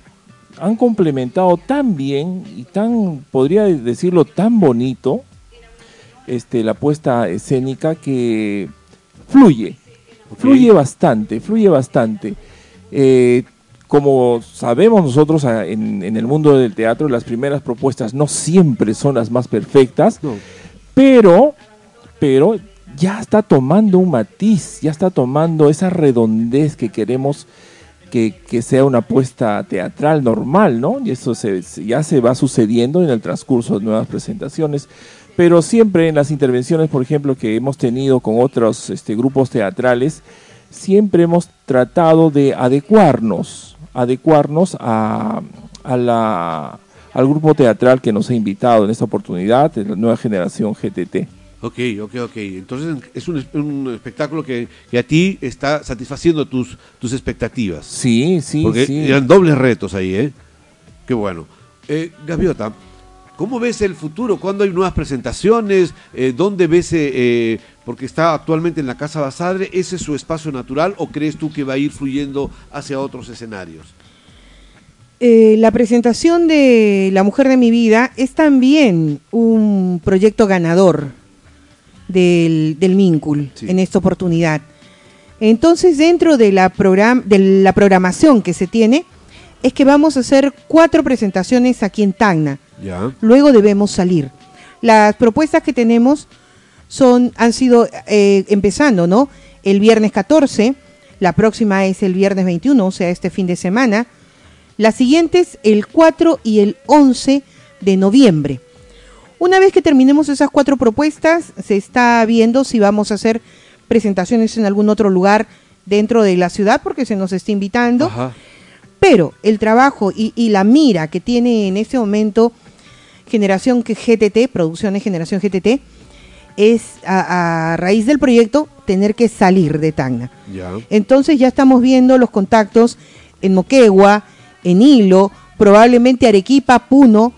han complementado tan bien y tan, podría decirlo, tan bonito este, la puesta escénica que fluye, fluye bastante, fluye bastante. Eh, como sabemos nosotros a- en, en el mundo del teatro, las primeras propuestas no siempre son las más perfectas, No. pero, pero ya está tomando un matiz, ya está tomando esa redondez que queremos que, que sea una puesta teatral normal, ¿no? Y eso se- ya se va sucediendo en el transcurso de nuevas presentaciones, pero siempre en las intervenciones, por ejemplo, que hemos tenido con otros este, grupos teatrales, siempre hemos tratado de adecuarnos, adecuarnos a, a la, al grupo teatral que nos ha invitado en esta oportunidad, la nueva generación GTT. Ok, ok, ok. Entonces es un, es- un espectáculo que, que a ti está satisfaciendo tus, tus expectativas. Sí, sí, Porque sí. eran dobles retos ahí, ¿eh? Qué bueno. Eh, Gaviota, ¿cómo ves el futuro? ¿Cuándo hay nuevas presentaciones? Eh, ¿Dónde ves, eh, eh, porque está actualmente en la Casa Basadre, ese es su espacio natural o crees tú que va a ir fluyendo hacia otros escenarios? Eh, la presentación de La Mujer de mi Vida es también un proyecto ganador del, del Mincul Sí. en esta oportunidad. Entonces, dentro de la, program- de la programación que se tiene, es que vamos a hacer cuatro presentaciones aquí en Tacna. Ya. Luego debemos salir. Las propuestas que tenemos son, han sido eh, empezando, ¿no? El viernes 14, la próxima es el viernes 21, o sea, este fin de semana. Las siguientes, el 4 y el 11 de noviembre. Una vez que terminemos esas cuatro propuestas, se está viendo si vamos a hacer presentaciones en algún otro lugar dentro de la ciudad, porque se nos está invitando. Ajá. Pero el trabajo y, y la mira que tiene en este momento Generación GTT, Producciones Generación GTT, es a, a raíz del proyecto tener que salir de Tacna. Ya. Entonces ya estamos viendo los contactos en Moquegua, en Hilo, probablemente Arequipa, Puno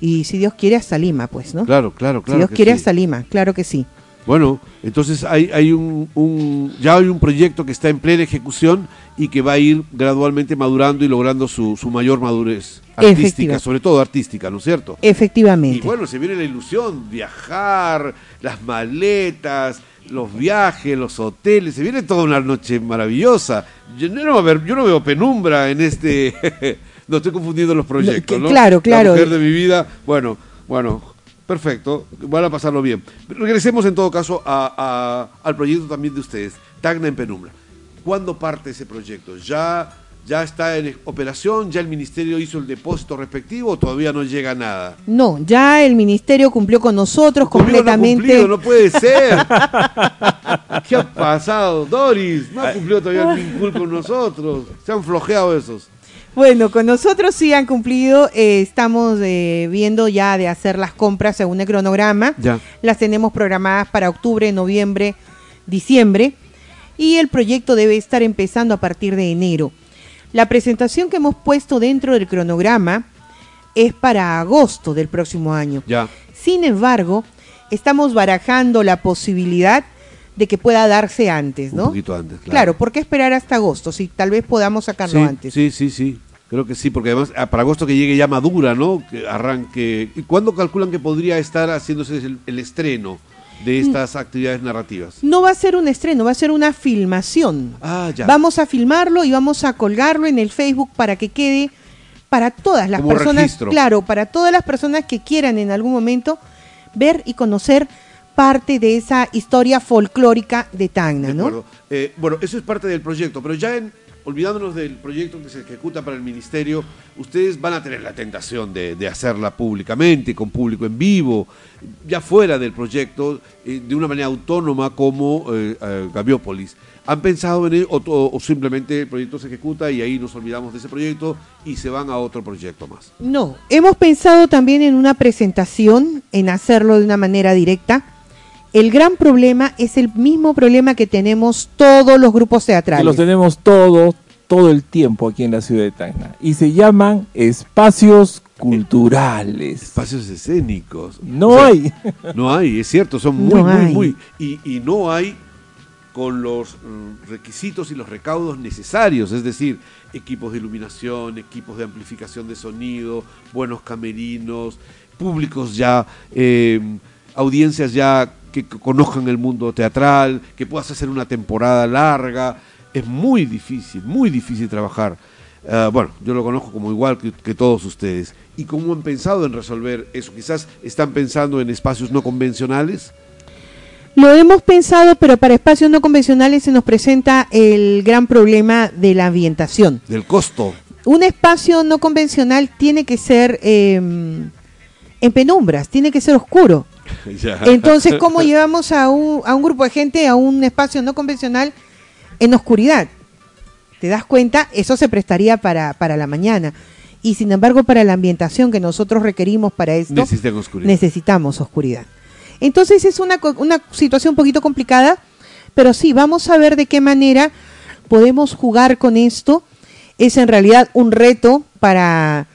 y si Dios quiere hasta Lima, pues, ¿no? Claro, claro, si claro. Dios que quiere sí. hasta Lima, claro que sí. Bueno, entonces hay, hay un, un- ya hay un proyecto que está en plena ejecución y que va a ir gradualmente madurando y logrando su, su mayor madurez artística, sobre todo artística, ¿no es cierto? Efectivamente. Y bueno, se viene la ilusión, viajar, las maletas, los viajes, los hoteles, se viene toda una noche maravillosa. Yo no, ver, yo no veo penumbra en este... no estoy confundiendo los proyectos, ¿no? claro, claro. La mujer de mi vida, bueno, bueno, perfecto, van a pasarlo bien. Regresemos en todo caso a- a- al proyecto también de ustedes, Tacna en Penumbra. ¿Cuándo parte ese proyecto? ¿Ya, ¿Ya está en operación? ¿Ya el ministerio hizo el depósito respectivo o todavía no llega nada? No, ya el ministerio cumplió con nosotros Conmigo no ha completamente. cumplido, no puede ser. ¿Qué ha pasado, Doris? No ha cumplido todavía el con nosotros. Se han flojeado esos. Bueno, con nosotros sí han cumplido. eh, estamos eh, viendo ya de hacer las compras según el cronograma. Ya. Las tenemos programadas para octubre, noviembre, diciembre. Y el proyecto debe estar empezando a partir de enero. La presentación que hemos puesto dentro del cronograma es para agosto del próximo año. Ya. Sin embargo, estamos barajando la posibilidad de que pueda darse antes, Un ¿no? poquito antes, claro. Claro, ¿por qué esperar hasta agosto? Si tal vez podamos sacarlo Sí, antes. sí, sí, sí. Creo que sí, porque además ah, para agosto que llegue ya madura, ¿no? Que arranque. ¿Y cuándo calculan que podría estar haciéndose el, el estreno de Mm. estas actividades narrativas? No va a ser un estreno, va a ser una filmación. Ah, ya. Vamos a filmarlo y vamos a colgarlo en el Facebook para que quede para todas las Como personas, registro. claro, para todas las personas que quieran en algún momento ver y conocer parte de esa historia folclórica de Tacna, De ¿no? acuerdo. Eh, bueno, eso es parte del proyecto, pero ya en, olvidándonos del proyecto que se ejecuta para el ministerio, ustedes van a tener la tentación de, de hacerla públicamente, con público en vivo, ya fuera del proyecto, eh, de una manera autónoma como eh, eh, Gaviópolis. ¿Han pensado en ello o, simplemente el proyecto se ejecuta y ahí nos olvidamos de ese proyecto y se van a otro proyecto más? No, hemos pensado también en una presentación, en hacerlo de una manera directa. El gran problema es el mismo problema que tenemos todos los grupos Que teatrales. los tenemos todo, todo el tiempo aquí en la ciudad de Tacna. Y se llaman espacios culturales. Espacios escénicos. No O sea, hay. No hay, es cierto, son muy, No muy, hay. muy. Y, y no hay con los mm, requisitos y los recaudos necesarios, es decir, equipos de iluminación, equipos de amplificación de sonido, buenos camerinos, públicos ya, eh, audiencias ya que conozcan el mundo teatral, que puedas hacer una temporada larga. Es muy difícil, muy difícil trabajar. Ah, bueno, yo lo conozco como igual que, que todos ustedes. ¿Y cómo han pensado en resolver eso? Quizás están pensando en espacios no convencionales. Lo hemos pensado, pero para espacios no convencionales se nos presenta el gran problema de la ambientación. Del costo. Un espacio no convencional tiene que ser eh, en penumbras, tiene que ser oscuro. Ya. Entonces, ¿cómo llevamos a un, a un grupo de gente a un espacio no convencional en oscuridad? ¿Te das cuenta? Eso se prestaría para, para la mañana. Y sin embargo, para la ambientación que nosotros requerimos para esto, oscuridad. necesitamos oscuridad. Entonces es una, una situación un poquito complicada, pero sí, vamos a ver de qué manera podemos jugar con esto. Es en realidad un reto para,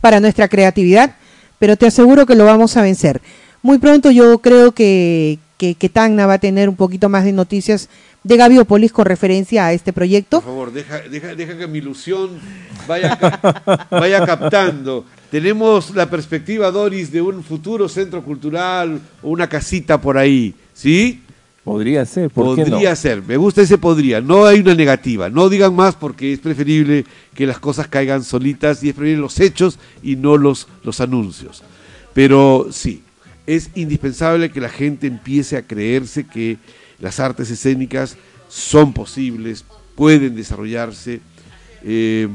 para nuestra creatividad, pero te aseguro que lo vamos a vencer. Muy pronto yo creo que, que, que Tacna va a tener un poquito más de noticias de Gaviópolis con referencia a este proyecto. Por favor, deja, deja, deja que mi ilusión vaya, ca- vaya captando. Tenemos la perspectiva, Doris, de un futuro centro cultural o una casita por ahí, ¿sí? Podría ser, ¿por qué no? Podría ser, me gusta ese podría, no hay una negativa, no digan más porque es preferible que las cosas caigan solitas y es preferible los hechos y no los, los anuncios. Pero sí, es indispensable que la gente empiece a creerse que las artes escénicas son posibles, pueden desarrollarse eh,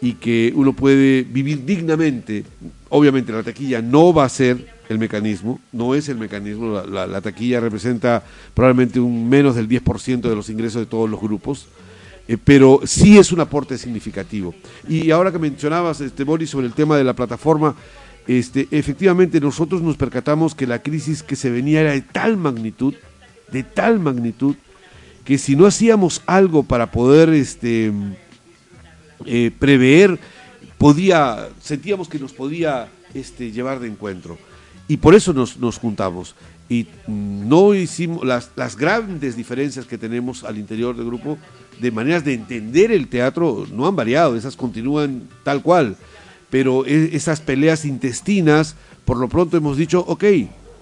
y que uno puede vivir dignamente. Obviamente la taquilla no va a ser el mecanismo, no es el mecanismo, la, la- la taquilla representa probablemente un menos del 10% de los ingresos de todos los grupos, eh, pero sí es un aporte significativo. Y ahora que mencionabas, este, Boris, sobre el tema de la plataforma, este, efectivamente nosotros nos percatamos que la crisis que se venía era de tal magnitud, de tal magnitud, que si no hacíamos algo para poder este, eh, prever, podía, sentíamos que nos podía este, llevar de encuentro. Y por eso nos, juntamos. Y no hicimos las, las grandes diferencias que tenemos al interior del grupo de maneras de entender el teatro no han variado, esas continúan tal cual. Pero e- esas peleas intestinas, por lo pronto hemos dicho, ok,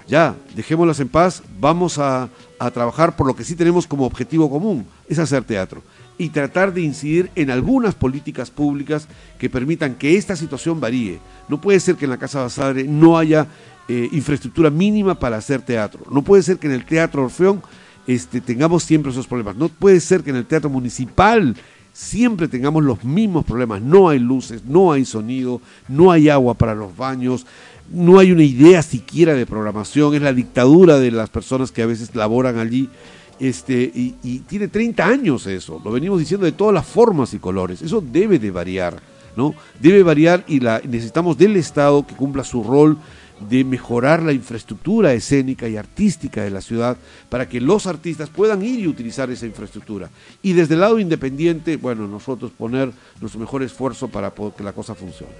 ya, dejémoslas en paz, vamos a, a trabajar por lo que sí tenemos como objetivo común, es hacer teatro. Y tratar de incidir en algunas políticas públicas que permitan que esta situación varíe. No puede ser que en la Casa Basadre no haya eh, infraestructura mínima para hacer teatro. No puede ser que en el Teatro Orfeón este, tengamos siempre esos problemas. No puede ser que en el Teatro Municipal siempre tengamos los mismos problemas. No hay luces, no hay sonido, no hay agua para los baños, no hay una idea siquiera de programación. Es la dictadura de las personas que a veces laboran allí. Este, y, y tiene 30 años eso, lo venimos diciendo de todas las formas y colores. Eso debe de variar, ¿no? Debe variar y la, necesitamos del Estado que cumpla su rol de mejorar la infraestructura escénica y artística de la ciudad para que los artistas puedan ir y utilizar esa infraestructura. Y desde el lado independiente, bueno, nosotros poner nuestro mejor esfuerzo para que la cosa funcione.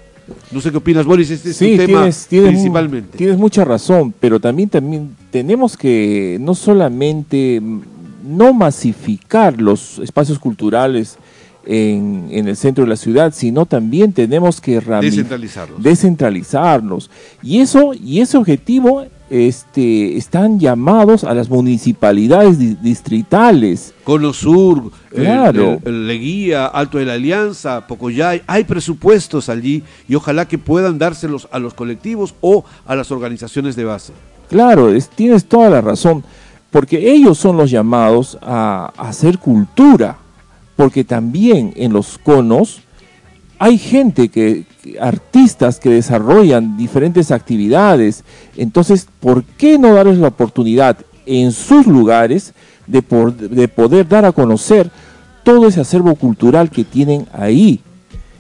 No sé qué opinas, Boris, este es Sí, tu tema tienes, mu- principalmente. tienes mucha razón, pero también, también tenemos que no solamente no masificar los espacios culturales en, en el centro de la ciudad, sino también tenemos que Descentralizarlos. descentralizarlos. Y eso, y ese objetivo este, están llamados a las municipalidades di- distritales. Cono Sur, el- Claro. el, el Leguía, Alto de la Alianza, Pocoyay, hay presupuestos allí y ojalá que puedan dárselos a los colectivos o a las organizaciones de base. Claro, es- tienes toda la razón, porque ellos son los llamados a, a hacer cultura, porque también en los conos hay gente que, artistas que desarrollan diferentes actividades, entonces, ¿por qué no darles la oportunidad en sus lugares de, por- de poder dar a conocer todo ese acervo cultural que tienen ahí?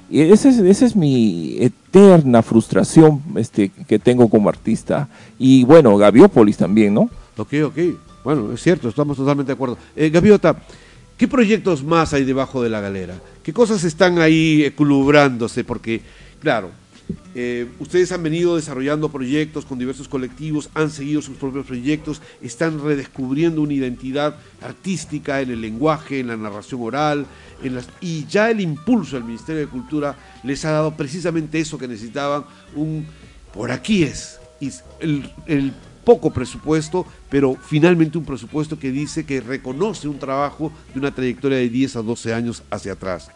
Y esa es, esa es mi eterna frustración este, que tengo como artista. Y bueno, Gaviópolis también, ¿no? Ok, ok. Bueno, es cierto, estamos totalmente de acuerdo. Eh, Gaviota, ¿qué proyectos más hay debajo de la galera? ¿Qué cosas están ahí equilibrándose? Porque, claro, eh, ustedes han venido desarrollando proyectos con diversos colectivos, han seguido sus propios proyectos, están redescubriendo una identidad artística en el lenguaje, en la narración oral, en las, y ya el impulso del Ministerio de Cultura les ha dado precisamente eso que necesitaban, un por aquí es, el, el poco presupuesto, pero finalmente un presupuesto que dice que reconoce un trabajo de una trayectoria de 10 a 12 años hacia atrás.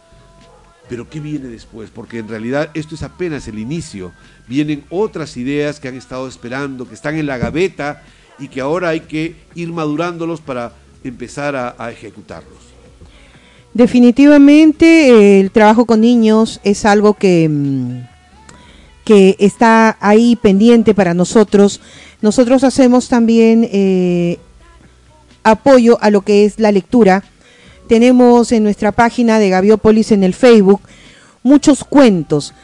Pero ¿qué viene después? Porque en realidad esto es apenas el inicio. Vienen otras ideas que han estado esperando, que están en la gaveta y que ahora hay que ir madurándolos para empezar a, ejecutarlos. Definitivamente eh, el trabajo con niños es algo que, mm, que está ahí pendiente para nosotros. Nosotros hacemos también eh, apoyo a lo que es la lectura. Tenemos en nuestra página de Gaviópolis en el Facebook muchos cuentos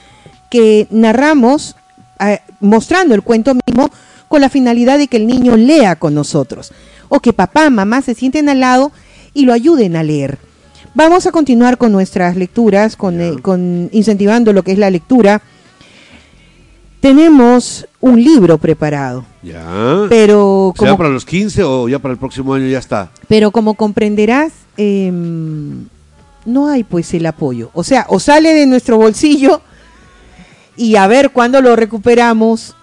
que narramos eh, mostrando el cuento mismo con la finalidad de que el niño lea con nosotros o que papá, mamá se sienten al lado y lo ayuden a leer. Vamos a continuar con nuestras lecturas, con, eh, con incentivando lo que es la lectura. Tenemos un libro preparado, ¿Ya? pero ¿Será como, para los 15 o ya para el próximo año ya está? pero como comprenderás, em, no hay pues el apoyo. O sea, o sale de nuestro bolsillo y a ver cuándo lo recuperamos,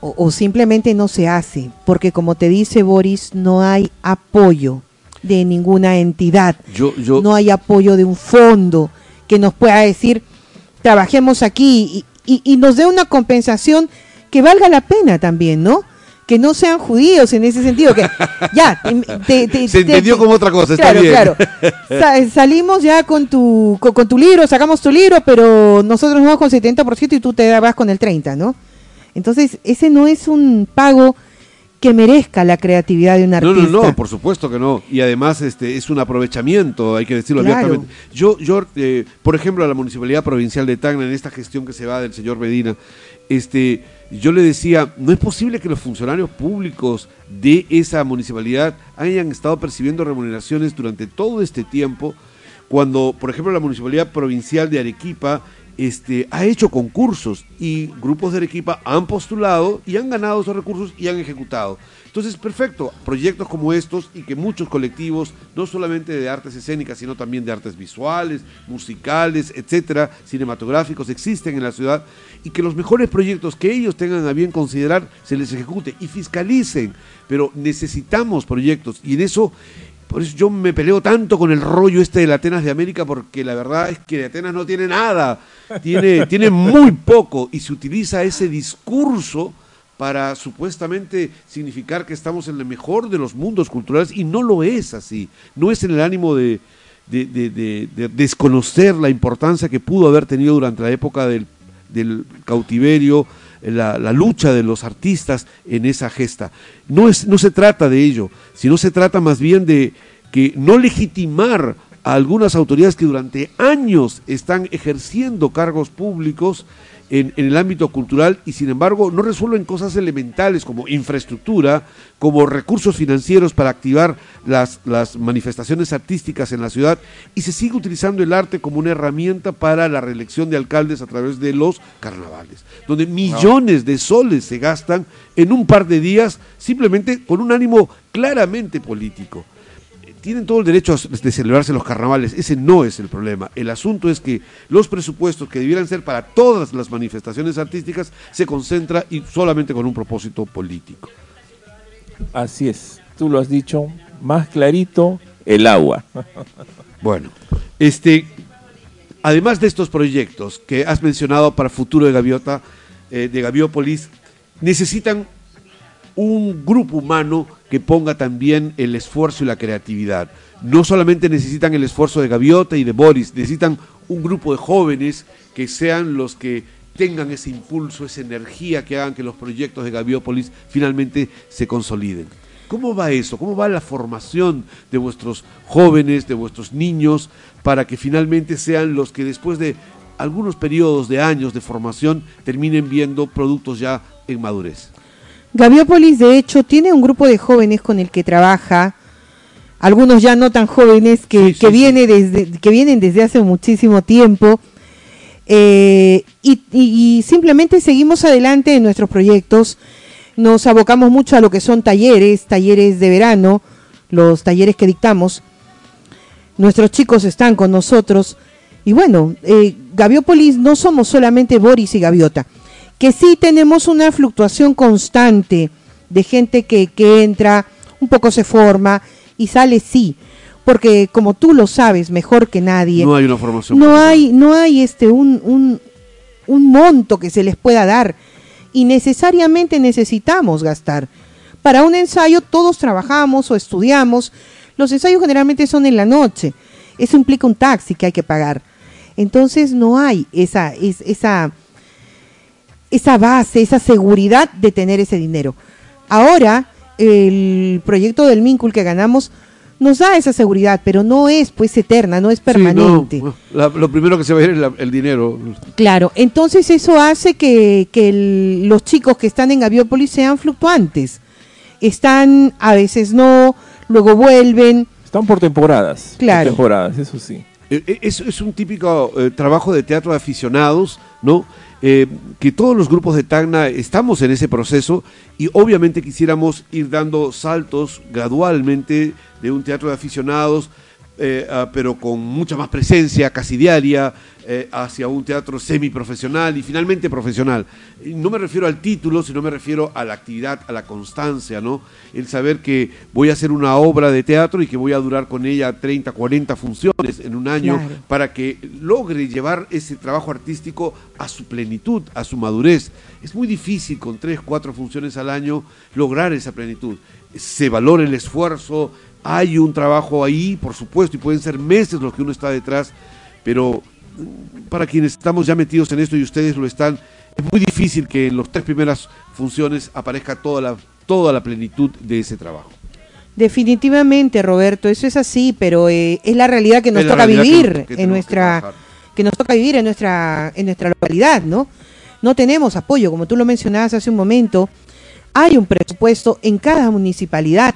o, o simplemente no se hace, porque como te dice Boris, no hay apoyo de ninguna entidad, Yo, yo, no hay apoyo de un fondo que nos pueda decir, trabajemos aquí y, y- nos dé una compensación que valga la pena también, ¿no? Que no sean judíos en ese sentido, que ya, te- te- Se te- entendió te- como otra cosa, está claro, bien. Claro, Sa- salimos ya con tu, con, con tu libro, sacamos tu libro, pero nosotros nos vamos con el 70% y tú te vas con el 30%, ¿no? Entonces, ese no es un pago que merezca la creatividad de un No, artista. no, no, por supuesto que no. Y además este es un aprovechamiento, hay que decirlo Claro. abiertamente. Yo, yo eh, por ejemplo, a la Municipalidad Provincial de Tacna, en esta gestión que se va del señor Medina, este, yo le decía, no es posible que los funcionarios públicos de esa municipalidad hayan estado percibiendo remuneraciones durante todo este tiempo, cuando, por ejemplo, la Municipalidad Provincial de Arequipa este, ha hecho concursos y grupos de Arequipa han postulado y han ganado esos recursos y han ejecutado. Entonces, perfecto, proyectos como estos y que muchos colectivos, no solamente de artes escénicas, sino también de artes visuales, musicales, etcétera, cinematográficos, existen en la ciudad y que los mejores proyectos que ellos tengan a bien considerar se les ejecute y fiscalicen. Pero necesitamos proyectos y en eso por eso yo me peleo tanto con el rollo este de la Atenas de América, porque la verdad es que Atenas no tiene nada, tiene, tiene muy poco, y se utiliza ese discurso para supuestamente significar que estamos en el mejor de los mundos culturales, y no lo es así, no es en el ánimo de, de- de- de- de desconocer la importancia que pudo haber tenido durante la época del, del cautiverio, la, lucha de los artistas en esa gesta. No, es, no se trata de ello, sino se trata más bien de que no legitimar a algunas autoridades que durante años están ejerciendo cargos públicos en, en el ámbito cultural y sin embargo no resuelven cosas elementales como infraestructura, como recursos financieros para activar las, las manifestaciones artísticas en la ciudad y se sigue utilizando el arte como una herramienta para la reelección de alcaldes a través de los carnavales, donde millones de soles se gastan en un par de días simplemente con un ánimo claramente político tienen todo el derecho a- de celebrarse los carnavales, ese no es el problema. El asunto es que los presupuestos que debieran ser para todas las manifestaciones artísticas se concentra y solamente con un propósito político. Así es, tú lo has dicho, más clarito, el agua. Bueno, este, además de estos proyectos que has mencionado para futuro de Gaviota, eh, de Gaviópolis, necesitan un grupo humano que ponga también el esfuerzo y la creatividad. No solamente necesitan el esfuerzo de Gaviota y de Boris, necesitan un grupo de jóvenes que sean los que tengan ese impulso, esa energía que hagan que los proyectos de Gaviópolis finalmente se consoliden. ¿Cómo va eso? ¿Cómo va la formación de vuestros jóvenes, de vuestros niños, para que finalmente sean los que después de algunos periodos de años de formación terminen viendo productos ya en madurez? Gaviópolis, de hecho, tiene un grupo de jóvenes con el que trabaja, algunos ya no tan jóvenes, que, Sí, sí, que, sí. viene desde, que vienen desde hace muchísimo tiempo, eh, y, y- y simplemente seguimos adelante en nuestros proyectos, nos abocamos mucho a lo que son talleres, talleres de verano, los talleres que dictamos, nuestros chicos están con nosotros, y bueno, eh, Gaviópolis no somos solamente Boris y Gaviota, que sí tenemos una fluctuación constante de gente que, que entra, un poco se forma y sale sí, porque como tú lo sabes mejor que nadie, No hay una formación. no hay, no hay este un, un, un monto que se les pueda dar y necesariamente necesitamos gastar. Para un ensayo todos trabajamos o estudiamos, los ensayos generalmente son en la noche, eso implica un taxi que hay que pagar. Entonces no hay esa, es- esa, esa base, esa seguridad de tener ese dinero. Ahora, el proyecto del Mincul que ganamos nos da esa seguridad, pero no es pues eterna, no es Sí, no, permanente. la- lo primero que se va a ir es la- el dinero. Claro, entonces eso hace que, que el- los chicos que están en Gaviópolis sean fluctuantes. Están, a veces no, luego vuelven. Están por temporadas. Claro. Por temporadas, eso sí. Eh, eh, Es, es un típico eh, trabajo de teatro de aficionados, ¿no? Que todos los grupos de Tacna estamos en ese proceso y obviamente quisiéramos ir dando saltos gradualmente de un teatro de aficionados, eh, ah, pero con mucha más presencia, casi diaria, eh, hacia un teatro semiprofesional y finalmente profesional. Y no me refiero al título, sino me refiero a la actividad, a la constancia, ¿no? El saber que voy a hacer una obra de teatro y que voy a durar con ella 30, 40 funciones en un año Claro. para que logre llevar ese trabajo artístico a su plenitud, a su madurez. Es muy difícil con tres, cuatro funciones al año lograr esa plenitud. Se valora el esfuerzo, hay un trabajo ahí, por supuesto, y pueden ser meses los que uno está detrás, pero mm, para quienes estamos ya metidos en esto y ustedes lo están, es muy difícil que en las tres primeras funciones aparezca toda la, toda la plenitud de ese trabajo. Definitivamente, Roberto, eso es así, pero eh, es la realidad que nos toca que vivir que en que nuestra que nos toca vivir en nuestra en nuestra localidad, ¿no? No tenemos apoyo, como tú lo mencionabas hace un momento. Hay un presupuesto en cada municipalidad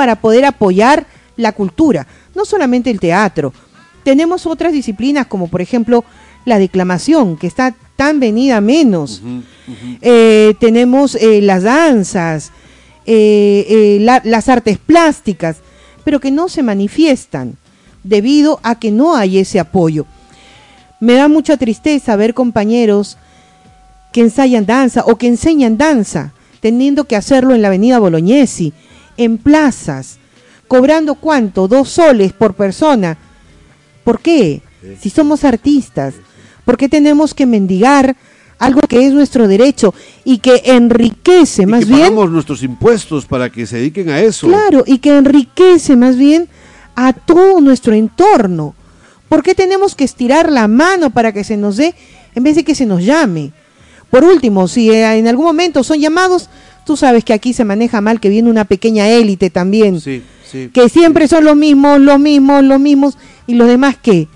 para poder apoyar la cultura, no solamente el teatro. Tenemos otras disciplinas como por ejemplo la declamación, que está tan venida menos. Eh, tenemos eh, las danzas, eh, eh, la- las artes plásticas, pero que no se manifiestan debido a que no hay ese apoyo. Me da mucha tristeza ver compañeros que ensayan danza o que enseñan danza, teniendo que hacerlo en la avenida Bolognesi, en plazas, cobrando cuánto, dos soles por persona. ¿Por qué? Si somos artistas, ¿por qué tenemos que mendigar algo que es nuestro derecho y que enriquece Y más que bien? pagamos nuestros impuestos para que se dediquen a eso. Claro, y que enriquece más bien a todo nuestro entorno. ¿Por qué tenemos que estirar la mano para que se nos dé en vez de que se nos llame? Por último, si en algún momento son llamados, tú sabes que aquí se maneja mal, que viene una pequeña élite también, Sí, sí. que siempre son los mismos, los mismos, los mismos, y los demás qué?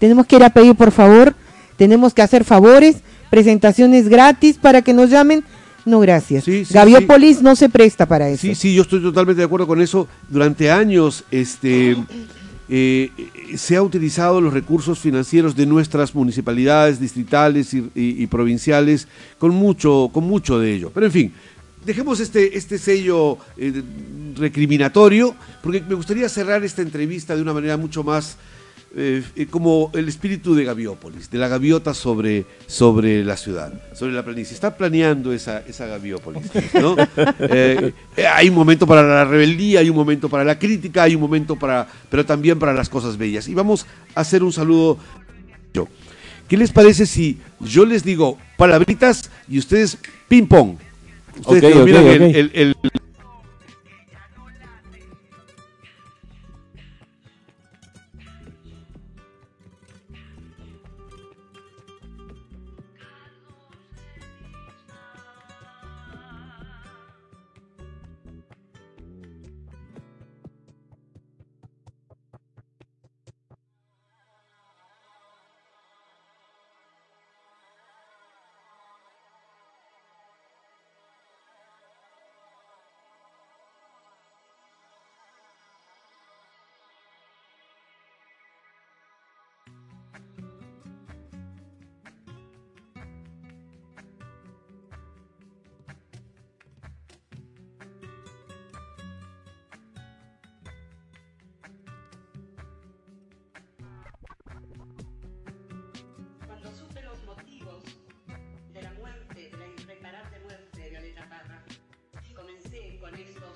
Tenemos que ir a pedir por favor, tenemos que hacer favores, presentaciones gratis para que nos llamen. No, gracias. Gaviópolis no se presta para eso. Sí, sí, yo estoy totalmente de acuerdo con eso. Durante años este, eh, se ha utilizado los recursos financieros de nuestras municipalidades distritales y, y- y provinciales con mucho, con mucho de ello. Pero en fin, dejemos este, este sello eh, recriminatorio, porque me gustaría cerrar esta entrevista de una manera mucho más eh, eh, como el espíritu de Gaviópolis, de la gaviota sobre, sobre la ciudad, sobre la planicie. Está planeando esa, esa Gaviópolis. ¿no? Eh, hay un momento para la rebeldía, hay un momento para la crítica, hay un momento para, pero también para las cosas bellas. Y vamos a hacer un saludo. ¿Qué les parece si yo les digo palabritas y ustedes ping pong? Ustedes Ok, que dominan ok, el- ok. el- el, comencé con